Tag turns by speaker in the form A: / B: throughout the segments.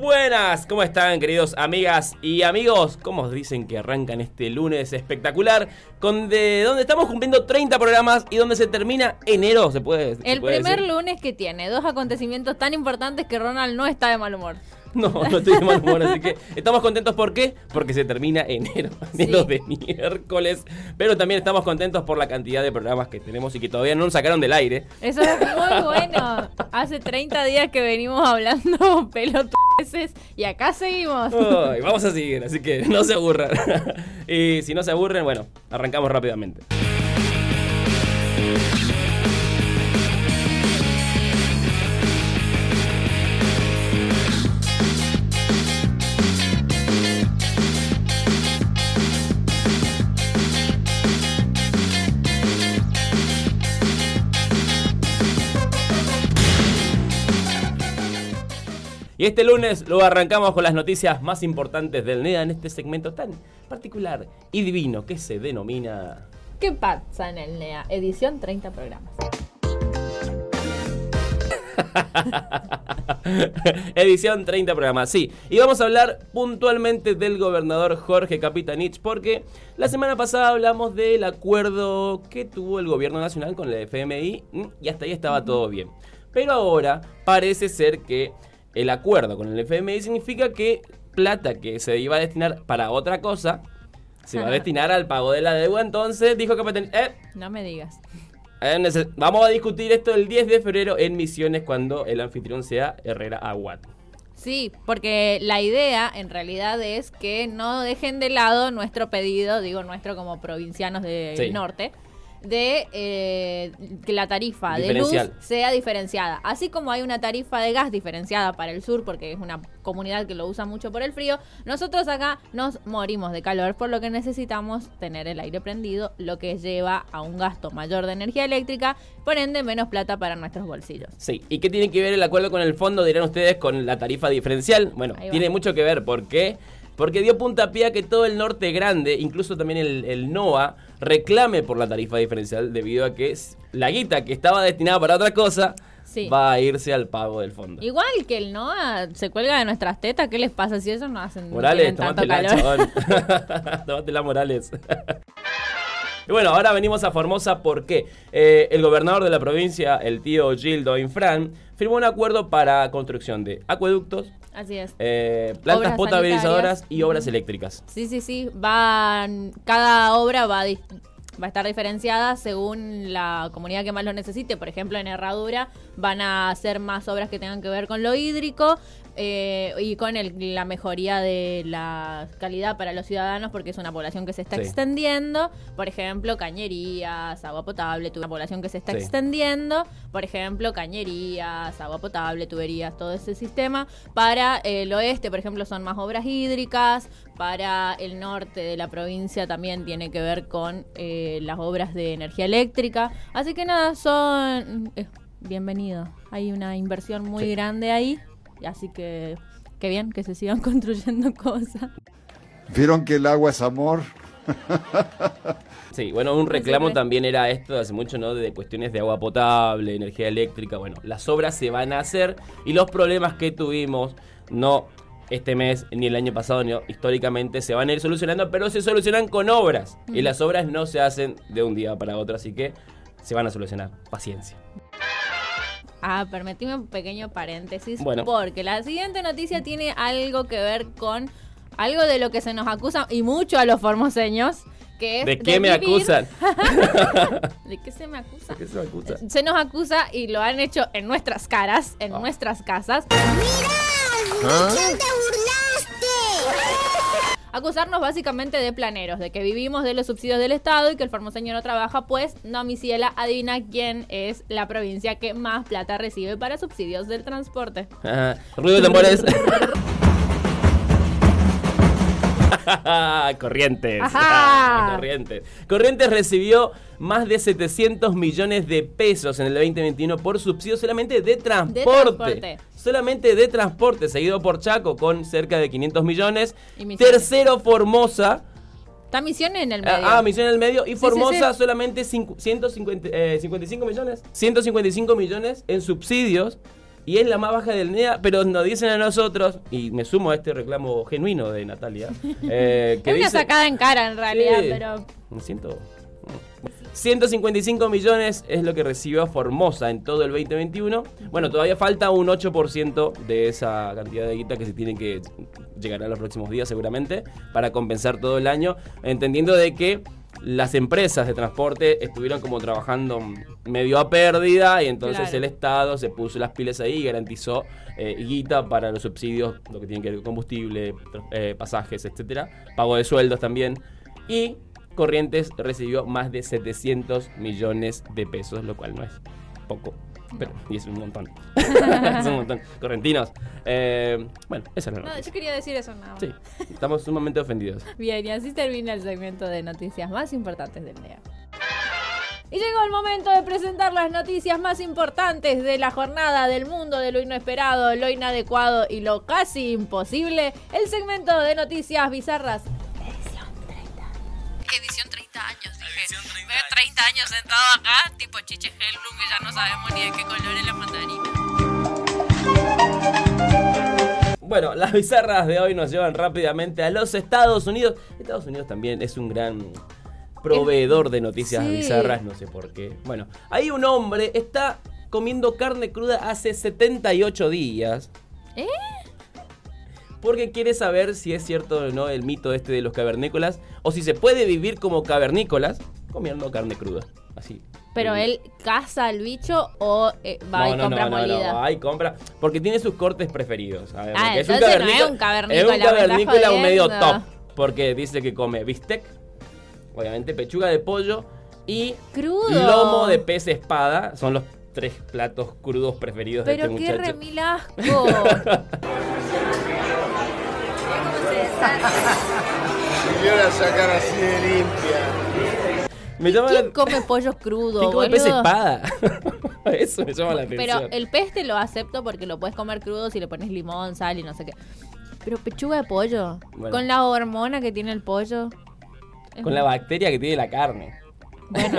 A: Buenas, ¿cómo están queridos amigas y amigos? ¿Cómo os dicen que arrancan este lunes espectacular? Con de donde estamos cumpliendo 30 programas y donde se termina enero, se puede se
B: El
A: puede
B: primer
A: decir?
B: lunes que tiene dos acontecimientos tan importantes que Ronald no está de mal humor.
A: No, no estoy de mal humor, así que estamos contentos ¿por qué? Porque se termina enero, enero
B: Sí.
A: de miércoles, pero también estamos contentos por la cantidad de programas que tenemos y que todavía no nos sacaron del aire.
B: Eso es muy bueno. Hace 30 días que venimos hablando pelotudeces y acá seguimos.
A: Vamos a seguir, así que no se aburran. y si no se aburren, bueno, arrancamos rápidamente. Y este lunes lo arrancamos con las noticias más importantes del NEA en este segmento tan particular y divino que se denomina...
B: ¿Qué pasa en el NEA? Edición 30 programas.
A: Edición 30 programas, sí. Y vamos a hablar puntualmente del gobernador Jorge Capitanich porque la semana pasada hablamos del acuerdo que tuvo el gobierno nacional con la FMI mm, y hasta ahí estaba todo bien. Pero ahora parece ser que el acuerdo con el FMI significa que plata que se iba a destinar para otra cosa se va a destinar al pago de la deuda. Entonces dijo Capitanich, eh,
B: No me digas.
A: eh, Vamos a discutir esto el 10 de febrero en Misiones cuando el anfitrión sea Herrera Aguat.
B: Sí, porque la idea en realidad es que no dejen de lado nuestro pedido, digo nuestro como provincianos del
A: Sí.
B: norte, de eh, que la tarifa de luz sea diferenciada. Así como hay una tarifa de gas diferenciada para el sur, porque es una comunidad que lo usa mucho por el frío, nosotros acá nos morimos de calor, por lo que necesitamos tener el aire prendido, lo que lleva a un gasto mayor de energía eléctrica, por ende menos plata para nuestros bolsillos.
A: Sí, ¿y qué tiene que ver el acuerdo con el fondo, dirán ustedes, con la tarifa diferencial? Bueno, tiene mucho que ver, ¿por qué? Porque dio puntapié a que todo el norte grande, incluso también el, el NOA, reclame por la tarifa diferencial debido a que la guita que estaba destinada para otra cosa
B: Sí.
A: va a irse al pago del fondo.
B: Igual que el NOA se cuelga de nuestras tetas, ¿qué les pasa si ellos no hacen no
A: Morales,
B: tanto
A: tómatela, chabón. tómatela, Morales. y bueno, ahora venimos a Formosa porque eh, el gobernador de la provincia, el tío Gildo Infran, firmó un acuerdo para construcción de acueductos,
B: Así es.
A: eh, plantas
B: Obras
A: potabilizadoras
B: sanitarias.
A: y obras eléctricas.
B: Sí, sí, sí. Van, cada obra va a, va a estar diferenciada según la comunidad que más lo necesite. Por ejemplo, en Herradura van a hacer más obras que tengan que ver con lo hídrico eh, y con el- la mejoría de la calidad para los ciudadanos porque es una población que se está
A: Sí.
B: extendiendo. Por ejemplo, cañerías, agua potable, una población que se está
A: Sí.
B: extendiendo. Por ejemplo, cañerías, agua potable, tuberías, todo ese sistema. Para el oeste, por ejemplo, son más obras hídricas. Para el norte de la provincia también tiene que ver con eh, las obras de energía eléctrica. Así que nada, son... eh, bienvenido. Hay una inversión muy
A: Sí.
B: grande ahí. Así que... Qué bien que se sigan construyendo cosas.
C: ¿Vieron que el agua es amor?
A: Sí, bueno, un reclamo también era esto de hace mucho, ¿no? De cuestiones de agua potable, energía eléctrica. Bueno, las obras se van a hacer y los problemas que tuvimos, no este mes ni el año pasado, ni históricamente, se van a ir solucionando, pero se solucionan con obras. Y las obras no se hacen de un día para otro, así que se van a solucionar. Paciencia.
B: Ah, permitime un pequeño paréntesis.
A: Bueno.
B: Porque la siguiente noticia tiene algo que ver con algo de lo que se nos acusa y mucho a los formoseños. Que es
A: ¿De qué me
B: vivir-
A: acusan?
B: ¿De qué se me acusa?
A: ¿De qué se me acusa?
B: Se nos acusa y lo han hecho en nuestras caras, en
A: Ah.
B: nuestras casas. Acusarnos básicamente de planeros, de que vivimos de los subsidios del Estado y que el formoseño no trabaja, pues no, mi ciela, adivina quién es la provincia que más plata recibe para subsidios del transporte.
A: Ajá. Ruido de tambores. Corrientes.
B: Ajá.
A: Corrientes. Corrientes recibió más de 700 millones de pesos en el 2021 por subsidio solamente de transporte.
B: transporte.
A: Solamente de transporte, seguido por Chaco con cerca de 500 millones.
B: Y.
A: Tercero Formosa.
B: Está misión en el medio.
A: Ah, Misión en el medio. Y
B: sí,
A: Formosa
B: sí.
A: solamente cincu- 150, eh, 55 millones. 155 millones en subsidios y es la más baja del NEA, pero nos dicen a nosotros, y me sumo a este reclamo genuino de Natalia, eh, que
B: es una
A: dice-
B: sacada en cara en realidad,
A: Sí.
B: pero.
A: Me siento. 155 millones es lo que recibió Formosa en todo el 2021. Bueno, todavía falta un 8% de esa cantidad de guita que se tiene que llegar a los próximos días seguramente para compensar todo el año, entendiendo de que las empresas de transporte estuvieron como trabajando medio a pérdida y entonces
B: Claro.
A: el Estado se puso las pilas ahí y garantizó eh, guita para los subsidios, lo que tiene que ver con combustible, eh, pasajes, etcétera, pago de sueldos también. Y Corrientes recibió más de 700 millones de pesos, lo cual no es poco. Pero, y es un montón. es un montón. Correntinos. eh, bueno, esa es la
B: No,
A: noticia.
B: yo quería decir eso nada más.
A: Sí, estamos sumamente ofendidos.
B: Bien, y así termina el segmento de noticias más importantes del día. Y llegó el momento de presentar las noticias más importantes de la jornada, del mundo, de lo inesperado, lo inadecuado y lo casi imposible. El segmento de noticias bizarras. Edición 30.
D: Edición 30 años, dije. Veo 30 años sentado acá, tipo Chiche Hellblum, que ya no sabemos ni de qué color es la mandarina.
A: Bueno, las bizarras de hoy nos llevan rápidamente a los Estados Unidos. Estados Unidos también es un gran proveedor de noticias
B: Sí.
A: bizarras, no sé por qué. Bueno, ahí un hombre está comiendo carne cruda hace 78 días.
B: ¿Eh?
A: Porque quiere saber si es cierto o no el mito este de los cavernícolas o si se puede vivir como cavernícolas comiendo carne cruda. Así.
B: Pero
A: Eh,
B: él caza al bicho o eh, va y compra molida.
A: va y compra. Porque tiene sus cortes preferidos. A ver,
B: Ah,
A: porque
B: entonces no es un cavernícola,
A: Es un cavernícola un medio top. Porque dice que come bistec, obviamente pechuga de pollo y
B: Crudo.
A: lomo de pez espada. Son los tres platos crudos preferidos de
B: Pero
A: este
B: qué
A: muchacho.
B: remilasco.
E: Yo la sacar así de limpia.
A: Me llama
B: ¿Quién
A: la...
B: come pollo crudo,
A: ¿Quién come pez
B: boludo?
A: espada? Eso me llama la atención.
B: Pero el pez te lo acepto porque lo puedes comer crudo si le pones limón, sal y no sé qué. Pero pechuga de pollo,
A: Bueno.
B: con la hormona que tiene el pollo.
A: Con la bacteria que tiene la carne.
B: Bueno,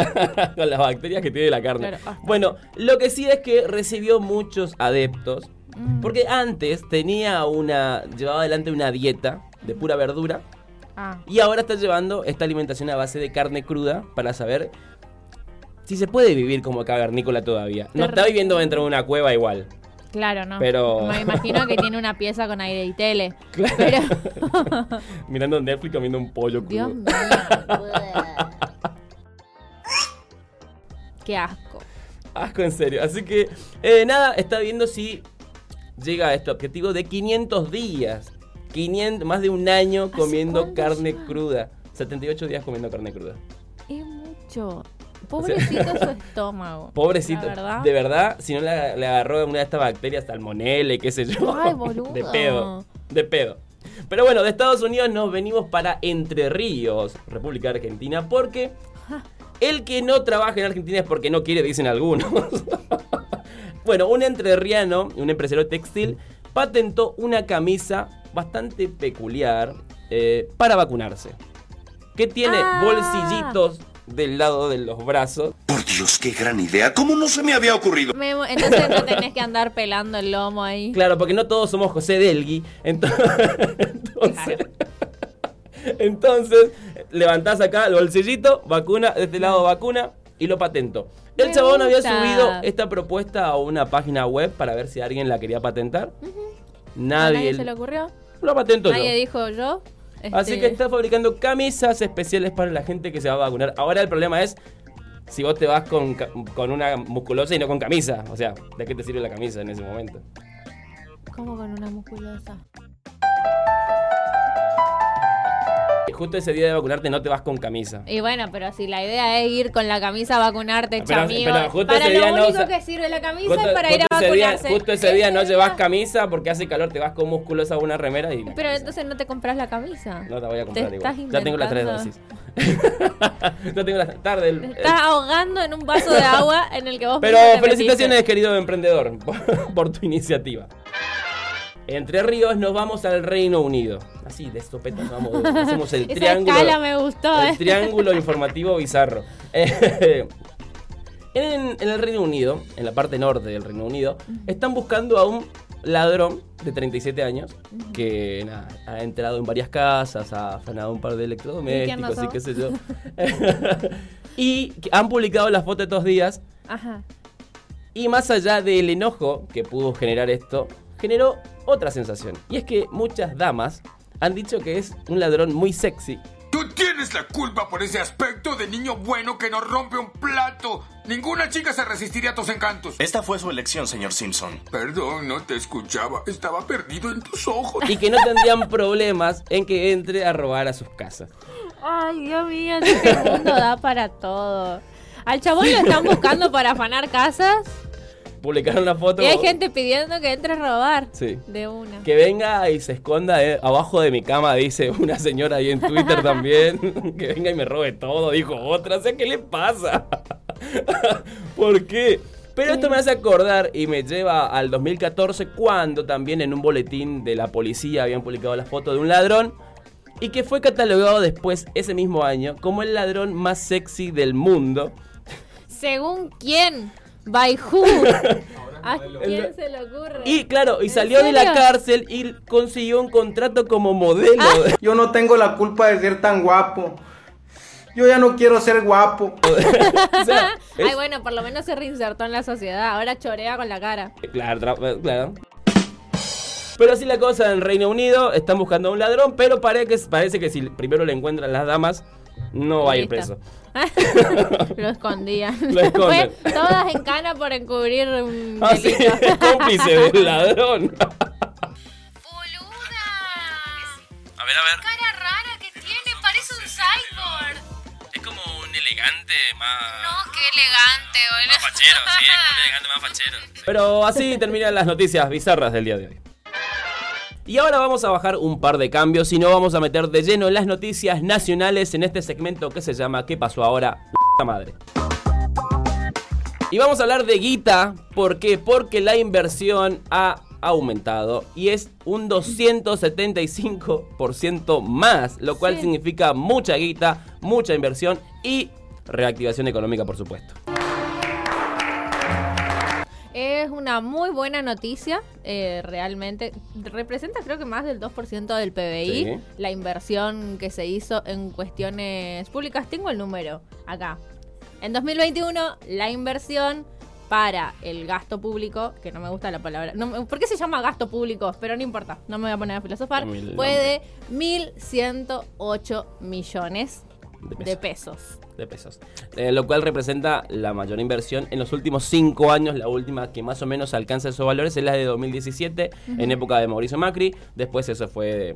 A: con las bacterias que tiene la carne.
B: Claro, ah.
A: Bueno, lo que sí es que recibió muchos adeptos.
B: Mm.
A: Porque antes tenía una. llevaba adelante una dieta de pura verdura.
B: ah,
A: Y ahora está llevando esta alimentación a base de carne cruda para saber si se puede vivir como cavernícola todavía. No está viviendo dentro de una cueva igual.
B: claro, no.
A: Pero-
B: Me imagino que tiene una pieza con aire y tele.
A: Claro.
B: Pero.
A: Mirando Netflix comiendo un pollo crudo.
B: Dios mío. Qué asco.
A: Asco, en serio. Así que, eh, nada, está viendo si llega a este objetivo de 500 días. 500, más de un año
B: ¿Hace
A: comiendo carne
B: ya?
A: cruda. 78 días comiendo carne cruda.
B: Es mucho. Pobrecito su estómago.
A: Pobrecito.
B: Verdad.
A: De verdad, si no le, le agarró una de estas bacterias, salmonella y qué sé yo.
B: Ay, boludo.
A: De pedo. De pedo. Pero bueno, de Estados Unidos nos venimos para Entre Ríos, República Argentina, porque el que no trabaja en Argentina es porque no quiere, dicen algunos. bueno, un entrerriano, un empresario textil, patentó una camisa bastante peculiar eh, para vacunarse. Que tiene
B: Ah.
A: bolsillitos del lado de los brazos.
E: Por Dios, qué gran idea. ¿Cómo no se me había ocurrido?
B: Me- entonces no tenés que andar pelando el lomo ahí.
A: Claro, porque no todos somos José Delgui. ento- Entonces, entonces, levantás acá el bolsillito, vacuna, de este lado vacuna y lo patentó. El
B: Me
A: chabón había
B: gusta.
A: subido esta propuesta a una página web para ver si alguien la quería patentar.
B: ¿A
A: Nadie,
B: nadie se le ocurrió?
A: lo patentó yo.
B: Nadie dijo yo.
A: Así
B: Este,
A: que está fabricando camisas especiales para la gente que se va a vacunar. Ahora el problema es si vos te vas con, con una musculosa y no con camisa. O sea, ¿de qué te sirve la camisa en ese momento?
B: ¿Cómo con una musculosa?
A: Justo ese día de vacunarte no te vas con camisa.
B: Y bueno, pero si la idea es ir con la camisa a vacunarte,
A: Pero-
B: chamigo.
A: pero justo
B: para
A: ese
B: lo
A: día no
B: único que sirve la camisa
A: Justo,
B: es para ir a
A: día,
B: vacunarse.
A: justo ese día no llevas camisa porque hace calor, te vas con musculosa a una remera y.
B: Pero entonces no te compras la camisa.
A: No te voy a comprar
B: Te
A: igual.
B: estás
A: Ya tengo las tres dosis. ya tengo las tarde. el- el-
B: estás ahogando en un vaso de agua en el que vos
A: Pero felicitaciones,
B: metiste.
A: querido emprendedor, por, por tu iniciativa. Entre Ríos nos vamos al Reino Unido. Así, de sopetón vamos, hacemos el
B: Esa
A: triángulo.
B: escala me gustó,
A: El
B: eh.
A: triángulo informativo bizarro. Eh, En, en el Reino Unido, en la parte norte del Reino Unido, están buscando a un ladrón de 37 años que nada, ha entrado en varias casas, ha afanado un par de
B: ¿Y quién
A: electrodomésticos y qué sé yo. y han publicado la foto estos días
B: Ajá.
A: y más allá del enojo que pudo generar esto, generó otra sensación. Y es que muchas damas han dicho que es un ladrón muy sexy.
F: Tú tienes la culpa por ese aspecto de niño bueno que no rompe un plato. Ninguna chica se resistiría a tus encantos.
G: Esta fue su elección, señor Simpson.
F: Perdón, no te escuchaba. Estaba perdido en tus ojos.
A: Y que no tendrían problemas en que entre a robar a sus casas.
B: Ay, Dios mío, este mundo da para todo. Al chabón lo están buscando para afanar casas
A: Publicaron la foto.
B: y hay gente pidiendo que entre a robar.
A: Sí.
B: De una.
A: Que venga y se esconda eh, abajo de mi cama, dice una señora ahí en Twitter también. que venga y me robe todo, dijo otra. O sea, ¿qué le pasa? ¿Por qué? Pero esto me hace acordar y me lleva al 2014 cuando también en un boletín de la policía habían publicado la foto de un ladrón y que fue catalogado después ese mismo año como el ladrón más sexy del mundo.
B: ¿Según quién? ¿By who? ¿A quién se le ocurre?
A: Y claro, y
B: ¿En
A: salió de la cárcel y consiguió un contrato como modelo.
H: Yo no tengo la culpa de ser tan guapo. Yo ya no quiero ser guapo.
A: O sea, es-
B: Ay, bueno, por lo menos se reinsertó en la sociedad. Ahora chorea con la cara.
A: Claro, tra- claro. Pero así la cosa en Reino Unido, están buscando a un ladrón, pero parece que, parece que si primero le encuentran las damas, no va a ir preso.
B: Lo escondían.
A: Lo esconden.
B: Fue todas en cana por encubrir un
A: Ah, sí,
B: delito.
A: cómplice del ladrón.
D: ¡Boluda!
A: A ver, a ver.
D: Cara rara que tiene, parece un cyborg.
A: Es como un elegante más...
D: No, qué elegante, boludo.
A: fachero, sí, es un elegante más fachero. Pero así terminan las noticias bizarras del día de hoy. Y ahora vamos a bajar un par de cambios y no vamos a meter de lleno en las noticias nacionales en este segmento que se llama ¿Qué pasó ahora? La madre. Y vamos a hablar de guita, ¿por qué? Porque la inversión ha aumentado y es un 275% más, lo cual
B: Sí.
A: significa mucha guita, mucha inversión y reactivación económica, por supuesto.
B: Es una muy buena noticia, eh, realmente. Representa creo que más del 2% del PBI,
A: Sí.
B: la inversión que se hizo en cuestiones públicas. Tengo el número acá. En 2021, la inversión para el gasto público, que no me gusta la palabra, no ¿por qué se llama gasto público? Pero no importa, no me voy a poner a filosofar, fue de 1.108 millones
A: De
B: de pesos.
A: De pesos. Eh, lo cual representa la mayor inversión en los últimos cinco años. La última que más o menos alcanza esos valores es la de 2017, en época de Mauricio Macri. Después eso fue,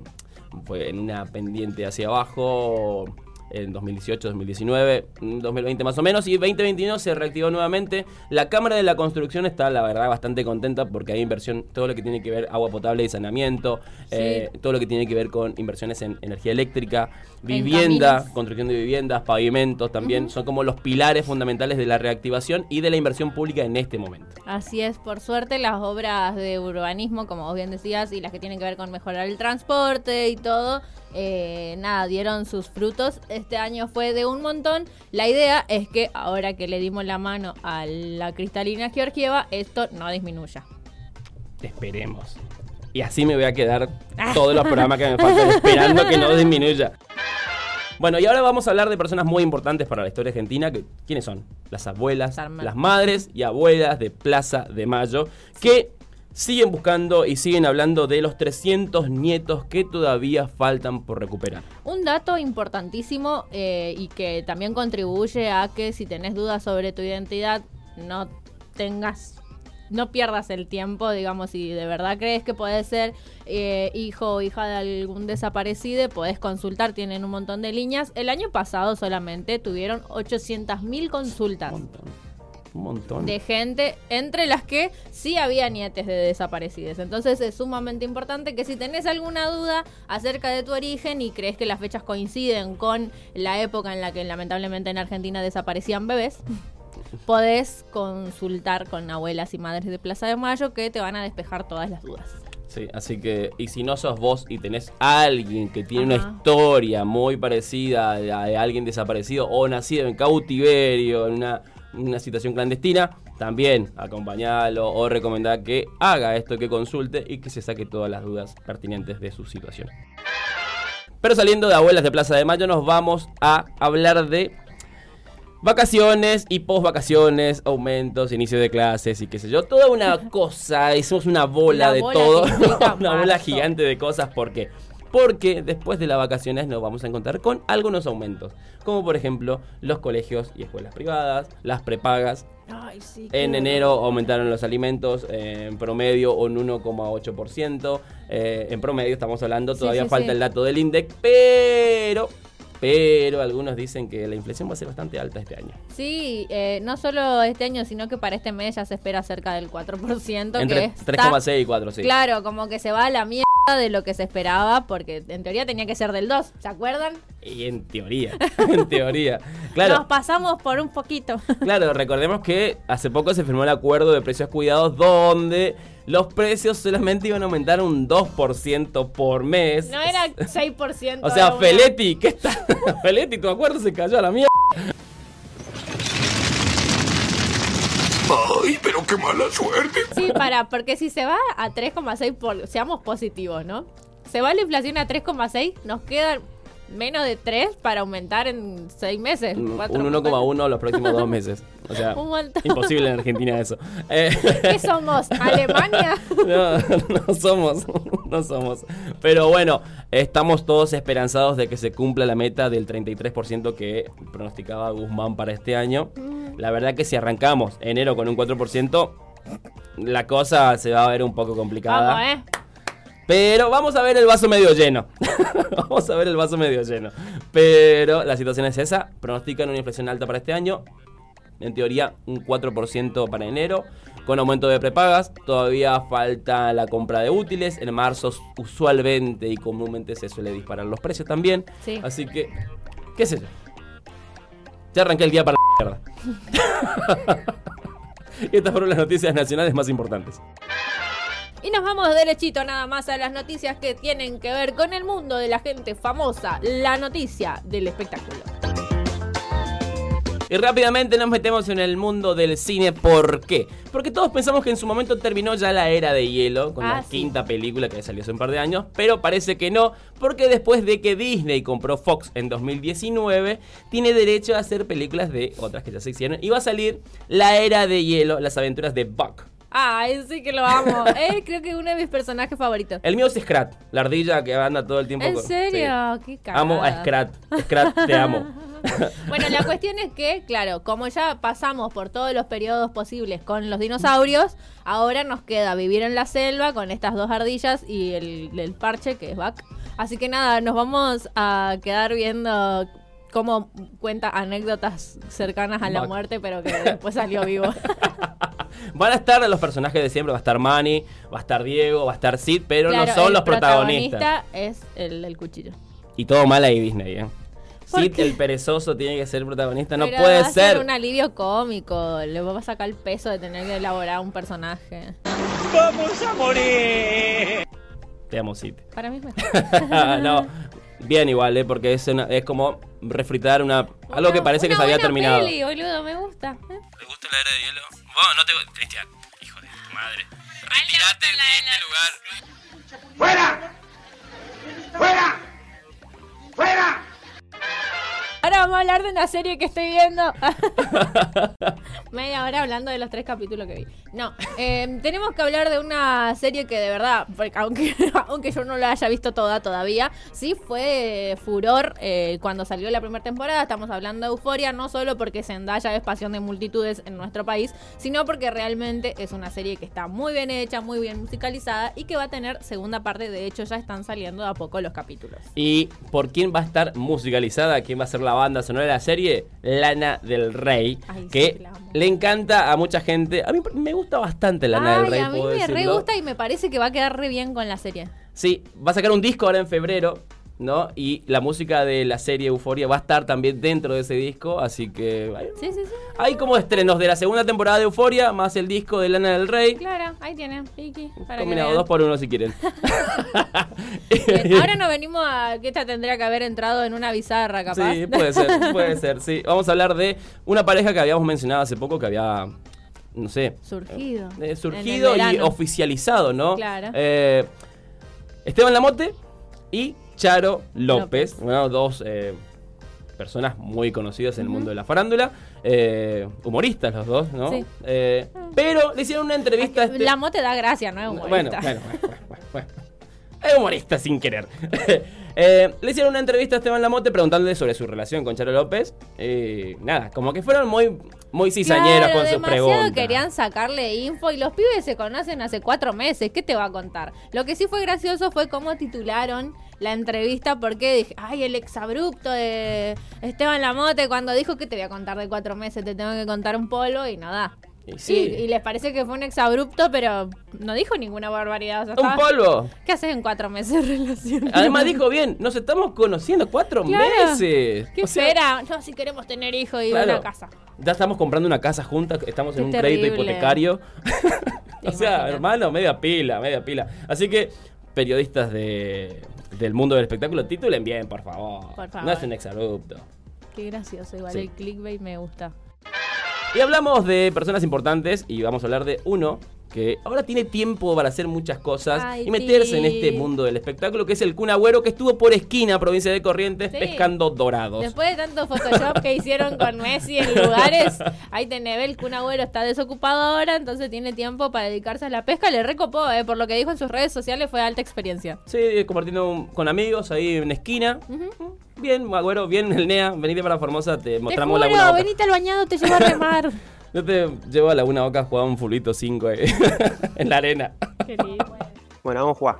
A: fue en una pendiente hacia abajo. En 2018, 2019, mm, 2020 más o menos, y 2021 se reactivó nuevamente. La Cámara de la Construcción está, la verdad, bastante contenta porque hay inversión, todo lo que tiene que ver agua potable y saneamiento, eh, todo lo que tiene que ver con inversiones en energía eléctrica, vivienda, construcción de viviendas, pavimentos también, son como los pilares fundamentales de la reactivación y de la inversión pública en este momento.
B: Así es, por suerte las obras de urbanismo, como vos bien decías, y las que tienen que ver con mejorar el transporte y todo, eh, nada, dieron sus frutos. Este año fue de un montón. La idea es que ahora que le dimos la mano a la cristalina Georgieva, esto no disminuya.
A: Esperemos. Y así me voy a quedar todos los programas que me faltan esperando que no disminuya. Bueno, y ahora vamos a hablar de personas muy importantes para la historia argentina. Que, ¿Quiénes son? Las abuelas, las madres y abuelas de Plaza de Mayo, que siguen buscando y siguen hablando de los 300 nietos que todavía faltan por recuperar.
B: Un dato importantísimo eh, y que también contribuye a que si tenés dudas sobre tu identidad, no tengas, no pierdas el tiempo, digamos, si de verdad crees que puedes ser eh, hijo o hija de algún desaparecido, podés consultar, tienen un montón de líneas. El año pasado solamente tuvieron 800.000 consultas.
A: Un montón. Un montón.
B: de gente, entre las que sí había nietes de desaparecidos. Entonces es sumamente importante que si tenés alguna duda acerca de tu origen y crees que las fechas coinciden con la época en la que lamentablemente en Argentina desaparecían bebés, podés consultar con abuelas y madres de Plaza de Mayo que te van a despejar todas las dudas.
A: Sí, así que, y si no sos vos y tenés a alguien que tiene
B: Ajá.
A: una historia muy parecida a de alguien desaparecido o nacido en cautiverio, en una una situación clandestina, también acompañalo o recomendar que haga esto, que consulte y que se saque todas las dudas pertinentes de su situación. Pero saliendo de Abuelas de Plaza de Mayo, nos vamos a hablar de vacaciones y post vacaciones, aumentos, inicio de clases y qué sé yo. Toda una cosa, hicimos una bola
B: La
A: de
B: bola
A: todo, una bola gigante de cosas. ¿Por qué? Porque después de las vacaciones nos vamos a encontrar con algunos aumentos, como por ejemplo los colegios y escuelas privadas, las prepagas,
B: Ay, sí.
A: en enero aumentaron los alimentos eh, en promedio un 1,8%. Eh, en promedio estamos hablando, todavía
B: sí,
A: falta el dato del INDEC, pero, pero algunos dicen que la inflación va a ser bastante alta este año.
B: Sí, eh, no solo este año, sino que para este mes ya se espera cerca del 4%. que
A: Entre
B: está-
A: 3,6 y 4, sí.
B: Claro, como que se va a la mierda de lo que se esperaba, porque en teoría tenía que ser del 2, ¿se acuerdan?
A: Y en teoría, en teoría. Claro,
B: Nos pasamos por un poquito.
A: Claro, recordemos que hace poco se firmó el acuerdo de precios cuidados donde los precios solamente iban a aumentar un 2% por mes.
B: No era 6%.
A: O sea, Feletti, ¿qué está? Feletti, tu acuerdo se cayó a la mierda.
F: Ay, pero qué mala suerte.
B: Sí, para, porque si se va a 3,6 por, seamos positivos, ¿no? Se va la inflación a 3,6, nos quedan menos de 3 para aumentar en 6 meses.
A: Un
B: cuatro,
A: 1,1 los próximos dos meses. O sea, imposible en Argentina eso. Eh,
B: ¿Qué somos? ¿Alemania?
A: No, no somos, no somos. Pero bueno, estamos todos esperanzados de que se cumpla la meta del 33% que pronosticaba Guzmán para este año. La verdad que si arrancamos enero con un 4%, la cosa se va a ver un poco complicada.
B: Vamos, ¿eh?
A: Pero vamos a ver el vaso medio lleno. vamos a ver el vaso medio lleno. Pero la situación es esa. Pronostican una inflación alta para este año. En teoría, un 4% para enero. Con aumento de prepagas. Todavía falta la compra de útiles. En marzo, usualmente y comúnmente se suele disparar los precios también.
B: Sí.
A: Así que, qué sé yo. Ya arranqué el día para la mierda. y estas fueron las noticias nacionales más importantes.
B: Y nos vamos derechito nada más a las noticias que tienen que ver con el mundo de la gente famosa. La noticia del espectáculo.
A: Y rápidamente nos metemos en el mundo del cine. ¿Por qué? Porque todos pensamos que en su momento terminó ya la era de hielo con
B: Ah,
A: la
B: sí.
A: quinta película que salió hace un par de años, pero parece que no, porque después de que Disney compró Fox en 2019, tiene derecho a hacer películas de otras que ya se hicieron y va a salir La era de hielo, las aventuras de Buck.
B: Ay, sí que lo amo. es creo que es uno de mis personajes favoritos.
A: El mío es Scrat, la ardilla que anda todo el tiempo
B: ¿En
A: con-
B: serio?
A: sí.
B: Qué cagada.
A: Amo a Scrat. Scrat, te amo.
B: Bueno, la cuestión es que, claro, como ya pasamos por todos los periodos posibles con los dinosaurios, ahora nos queda vivir en la selva con estas dos ardillas y el, el parche que es Buck. Así que nada, nos vamos a quedar viendo cómo cuenta anécdotas cercanas a la muerte, pero que después salió vivo.
A: Van a estar los personajes de siempre, va a estar Manny, va a estar Diego, va a estar Sid, pero
B: Claro,
A: no son
B: el
A: los protagonistas.
B: protagonista es el del cuchillo.
A: Y todo mal ahí Disney, ¿eh?
B: ¿Por
A: Sid,
B: qué?
A: el perezoso, tiene que ser protagonista, no
B: Pero
A: puede
B: va a ser
A: ser.
B: un alivio cómico. Le va a sacar el peso de tener que elaborar un personaje.
A: Te amo, Sid.
B: Para mí es mejor.
A: no, bien igual, ¿eh? Porque es, una- es como refritar una algo que parece que se había
B: Una
A: terminado.
B: Peli, boludo, me gusta. ¿eh?
A: ¿Te gusta la era de hielo? Vos, no te... Cristian, hijo de tu madre. Retirate de este lugar.
E: ¡Fuera! ¡Fuera! ¡Fuera!
B: Ahora vamos a hablar de una serie que estoy viendo. Media hora hablando de los tres capítulos que vi. No, eh, tenemos que hablar de una serie que de verdad, porque aunque, aunque yo no la haya visto toda todavía, sí fue furor eh, cuando salió la primera temporada. Estamos hablando de Euforia, no solo porque Zendaya es pasión de multitudes en nuestro país, sino porque realmente es una serie que está muy bien hecha, muy bien musicalizada y que va a tener segunda parte. De hecho, ya están saliendo de a poco los capítulos.
A: ¿Y por quién va a estar musicalizada? ¿Quién va a ser la banda sonora de la serie? Lana del Rey.
B: Ay,
A: que le encanta a mucha gente. A mí me gusta bastante Lana
B: Ay,
A: del Rey.
B: a mí
A: puedo
B: me re gusta y me parece que va a quedar re bien con la serie.
A: Sí, va a sacar un disco ahora en febrero. ¿No? Y la música de la serie Euforia va a estar también dentro de ese disco, así que hay,
B: Sí, sí, sí.
A: hay como estrenos de la segunda temporada de Euforia, más el disco de Lana del Rey.
B: Claro, ahí tienen, Vicky.
A: Combinado dos por uno si quieren.
B: Ahora nos venimos a que esta tendría que haber entrado en una bizarra, capaz.
A: Sí, puede ser, puede ser, sí. Vamos a hablar de una pareja que habíamos mencionado hace poco que había, no sé,
B: Surgido.
A: eh, surgido y oficializado, ¿no?
B: Claro.
A: Eh, Esteban Lamote y Charo López,
B: López.
A: bueno, dos eh, personas muy conocidas en el mundo de la farándula, eh, humoristas los dos, ¿no?
B: Sí.
A: Eh, pero le hicieron una entrevista a este...
B: La mote da gracia, ¿no es
A: Bueno,
B: humorista?
A: bueno, bueno, bueno, bueno. Es humorista sin querer. Eh, le hicieron una entrevista a Esteban Lamote preguntándole sobre su relación con Charo López. Y nada, como que fueron muy, muy cizañeros
B: Claro,
A: con sus preguntas.
B: querían sacarle info y los pibes se conocen hace cuatro meses. ¿Qué te va a contar? Lo que sí fue gracioso fue cómo titularon la entrevista porque dije, ay, el exabrupto de Esteban Lamote cuando dijo que te voy a contar de cuatro meses, te tengo que contar un polvo y nada.
A: Y sí.
B: Y, y les parece que fue un exabrupto, pero no dijo ninguna barbaridad. o sea,
A: Un polvo.
B: ¿Qué haces en cuatro meses de relación?
A: Además dijo bien, nos estamos conociendo cuatro
B: Claro.
A: meses.
B: ¿Qué
A: O sea,
B: espera? No, si queremos tener hijos y
A: claro,
B: una casa.
A: Ya estamos comprando una casa juntas, estamos en un crédito hipotecario. o sea, hermano, media pila, media pila. Así que, periodistas de, del mundo del espectáculo, titulen bien, por favor.
B: Por favor.
A: No es un exabrupto.
B: Qué gracioso, igual
A: Sí.
B: el clickbait me gusta.
A: Y hablamos de personas importantes y vamos a hablar de uno que ahora tiene tiempo para hacer muchas cosas
B: Ay,
A: y meterse en este mundo del espectáculo, que es el Kun Agüero, que estuvo por esquina, provincia de Corrientes,
B: Sí.
A: pescando dorados.
B: Después de tanto Photoshop que hicieron con Messi en lugares, ahí tenés, el Kun Agüero está desocupado ahora, entonces tiene tiempo para dedicarse a la pesca. Le recopó, eh, por lo que dijo en sus redes sociales, fue alta experiencia.
A: Sí, compartiendo un- con amigos ahí en esquina. Bien, Agüero, bien el NEA, venite para Formosa, te mostramos la Boca.
B: venite al bañado, te llevo a remar.
A: Yo te llevo a Laguna Boca a jugar un fulito 5 en la arena.
B: Qué lindo.
I: Bueno, vamos a jugar.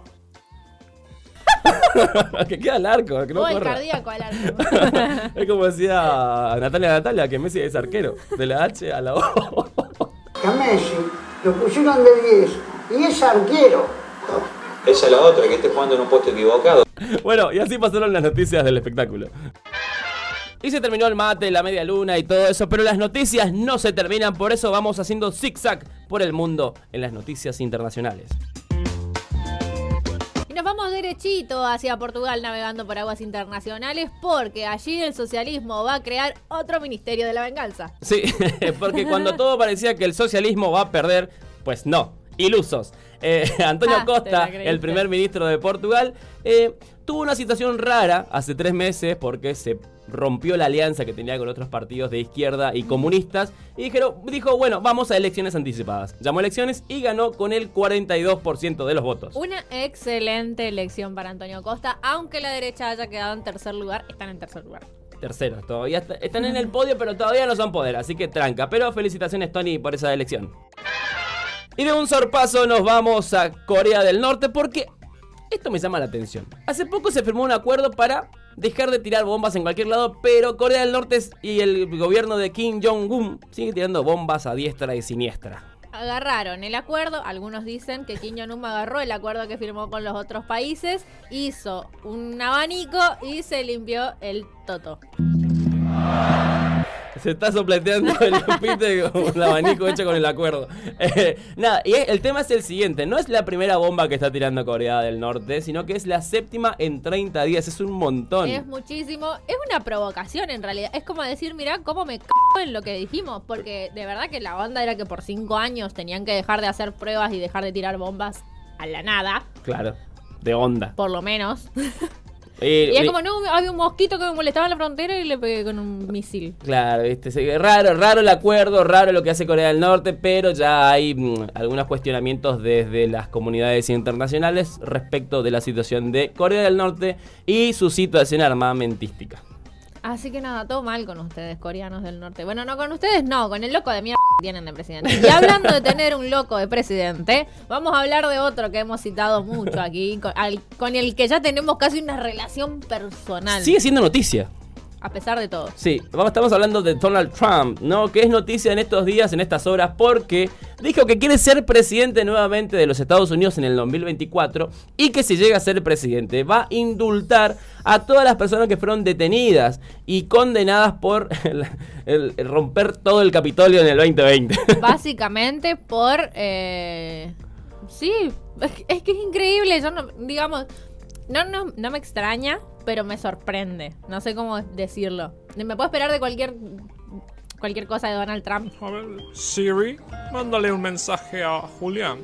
A: que queda el arco, que no
B: Voy
A: corra.
B: cardíaco al arco.
A: Es como decía Natalia Natalia, que Messi es arquero, de la H a la O.
J: que a Messi lo pusieron de 10 y es arquero.
K: Esa es la otra, que esté jugando en un puesto equivocado.
A: Bueno, y así pasaron las noticias del espectáculo. Y se terminó el mate, la media luna y todo eso, pero las noticias no se terminan, por eso vamos haciendo zigzag por el mundo en las noticias internacionales.
B: Y nos vamos derechito hacia Portugal navegando por aguas internacionales porque allí el socialismo va a crear otro ministerio de la venganza.
A: Sí, porque cuando todo parecía que el socialismo va a perder, pues no, ilusos. Eh, Antonio
B: Ah,
A: Costa, el primer ministro de Portugal, eh, tuvo una situación rara hace tres meses porque se rompió la alianza que tenía con otros partidos de izquierda y comunistas y dijeron, dijo, bueno, vamos a elecciones anticipadas. Llamó a elecciones y ganó con el 42% de los votos.
B: Una excelente elección para Antonio Costa, aunque la derecha haya quedado en tercer lugar, están en tercer lugar.
A: Terceros, todavía está- están en el podio, pero todavía no son poder, así que tranca. Pero felicitaciones, Tony, por esa elección. Y de un sorpaso nos vamos a Corea del Norte porque esto me llama la atención. Hace poco se firmó un acuerdo para dejar de tirar bombas en cualquier lado, pero Corea del Norte y el gobierno de Kim Jong-un sigue tirando bombas a diestra y siniestra.
B: Agarraron el acuerdo, algunos dicen que Kim Jong-un agarró el acuerdo que firmó con los otros países, hizo un abanico y se limpió el toto.
A: Se está sopleteando el pite con un abanico hecho con el acuerdo. Eh, nada, y el tema es el siguiente: no es la primera bomba que está tirando Corea del Norte, sino que es la séptima en 30 días. Es un montón.
B: Es muchísimo, es una provocación en realidad. Es como decir, mirá cómo me cago en lo que dijimos, porque de verdad que la onda era que por cinco años tenían que dejar de hacer pruebas y dejar de tirar bombas a la nada,
A: Claro, de onda.
B: por lo menos.
A: Eh,
B: Y es como, no, había un mosquito que me molestaba en la frontera y le pegué con un misil.
A: Claro, viste, raro, raro el acuerdo, raro lo que hace Corea del Norte, pero ya hay mm, algunos cuestionamientos desde las comunidades internacionales respecto de la situación de Corea del Norte y su situación armamentística.
B: Así que nada, todo mal con ustedes, coreanos del norte. Bueno, no con ustedes, no, con el loco de mierda que tienen de presidente. Y hablando de tener un loco de presidente, vamos a hablar de otro que hemos citado mucho aquí, con, al- con el que ya tenemos casi una relación personal.
A: Sigue siendo noticia.
B: A pesar de todo.
A: Sí, vamos, estamos hablando de Donald Trump, ¿no? Que es noticia en estos días, en estas horas, porque dijo que quiere ser presidente nuevamente de los Estados Unidos en el 2024 y que si llega a ser presidente va a indultar a todas las personas que fueron detenidas y condenadas por el, el- el romper todo el Capitolio en el 2020.
B: Básicamente por... eh, sí, es que- es que es increíble. Yo no, digamos, no, no, no me extraña, pero me sorprende. No sé cómo decirlo. Me puedo esperar de cualquier cualquier cosa de Donald Trump.
I: A ver, Siri, mándale un mensaje a Julián.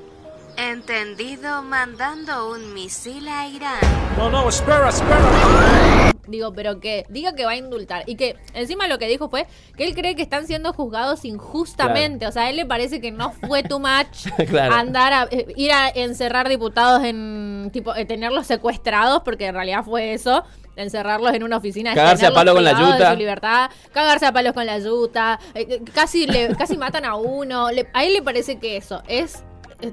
L: Entendido mandando un misil a Irán.
I: No, no, espera, espera.
B: Digo, pero que diga que va a indultar. Y que encima lo que dijo fue que él cree que están siendo juzgados injustamente. O sea, a él le parece que no fue too much
A: Claro.
B: andar a eh, ir a encerrar diputados en tipo eh, tenerlos secuestrados, porque en realidad fue eso. Encerrarlos en una oficina,
A: Cagarse a palo con la
B: de
A: yuta.
B: su libertad, cagarse a palos con la yuta, eh, casi le, casi matan a uno. Le- a él le parece que eso es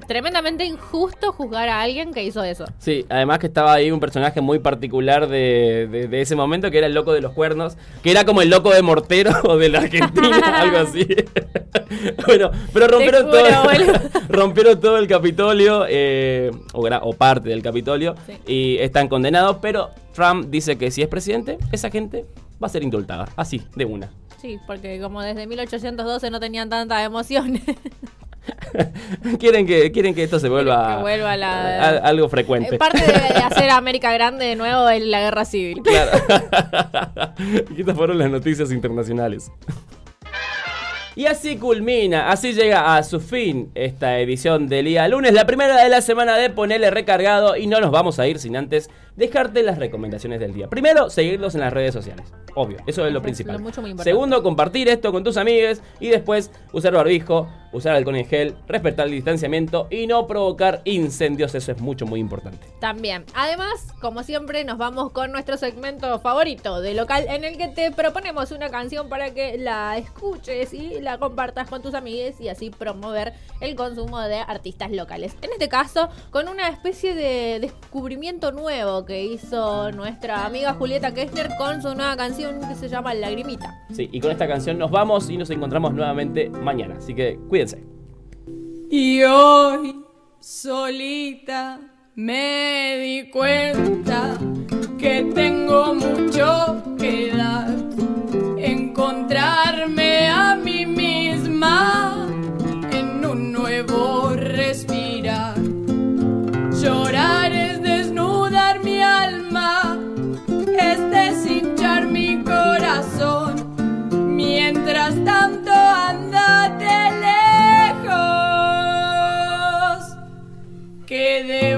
B: tremendamente injusto juzgar a alguien que hizo eso.
A: Sí, además que estaba ahí un personaje muy particular de, de- de ese momento, que era el loco de los cuernos, que era como el loco de Mortero de la Argentina, algo así. bueno, pero rompieron
B: juro,
A: todo, rompieron todo el Capitolio, eh, o, o parte del Capitolio, y están condenados, pero Trump dice que si es presidente, esa gente va a ser indultada, así, de una.
B: Sí, porque como desde 1812 no tenían tantas emociones.
A: quieren, que, quieren que esto se vuelva,
B: que vuelva la-
A: a- algo frecuente.
B: Eh, Parte de, de hacer a América grande de nuevo es la guerra civil.
A: Claro. y estas fueron las noticias internacionales. Y así culmina, así llega a su fin esta edición del día lunes, la primera de la semana de Ponele Recargado y no nos vamos a ir sin antes dejarte las recomendaciones del día. Primero, seguirlos en las redes sociales, obvio, eso es lo principal.
B: lo mucho, muy importante.
A: Segundo, compartir esto con tus amigos y después usar barbijo, usar alcohol en gel, respetar el distanciamiento y no provocar incendios, eso es mucho, muy importante.
B: También. Además, como siempre, nos vamos con nuestro segmento favorito de local en el que te proponemos una canción para que la escuches y la compartas con tus amigos y así promover el consumo de artistas locales. En este caso, con una especie de descubrimiento nuevo que hizo nuestra amiga Julieta Kessler con su nueva canción que se llama Lagrimita.
A: Sí, y con esta canción nos vamos y nos encontramos nuevamente mañana, así que cuídense.
M: Y hoy, solita, me di cuenta que tengo mucho que dar. Encontrarme a mí misma tanto, andate lejos, que de